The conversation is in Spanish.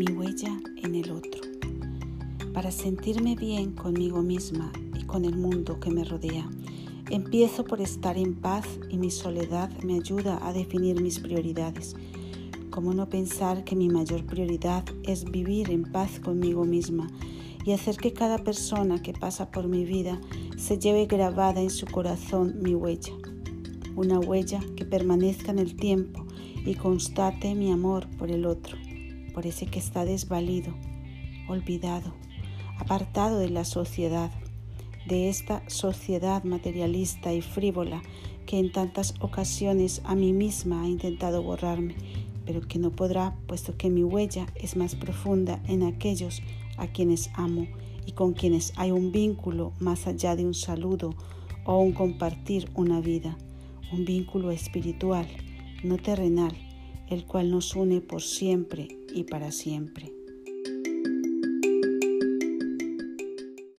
mi huella en el otro. Para sentirme bien conmigo misma y con el mundo que me rodea, empiezo por estar en paz y mi soledad me ayuda a definir mis prioridades. ¿Cómo no pensar que mi mayor prioridad es vivir en paz conmigo misma y hacer que cada persona que pasa por mi vida se lleve grabada en su corazón mi huella? Una huella que permanezca en el tiempo y constate mi amor por el otro, por ese que está desvalido, olvidado, apartado de la sociedad, de esta sociedad materialista y frívola que en tantas ocasiones a mí misma ha intentado borrarme, pero que no podrá, puesto que mi huella es más profunda en aquellos a quienes amo y con quienes hay un vínculo más allá de un saludo o un compartir una vida, un vínculo espiritual no terrenal, el cual nos une por siempre y para siempre.